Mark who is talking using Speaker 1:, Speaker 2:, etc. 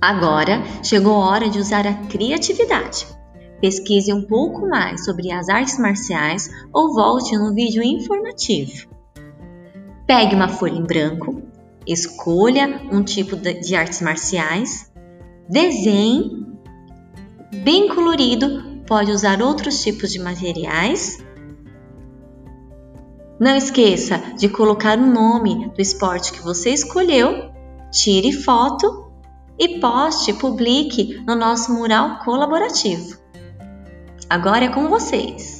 Speaker 1: Agora chegou a hora de usar a criatividade. Pesquise um pouco mais sobre as artes marciais ou volte no vídeo informativo. Pegue uma folha em branco, escolha um tipo de artes marciais, desenhe, bem colorido, pode usar outros tipos de materiais. Não esqueça de colocar o nome do esporte que você escolheu, tire foto e poste, publique no nosso mural colaborativo. Agora é com vocês!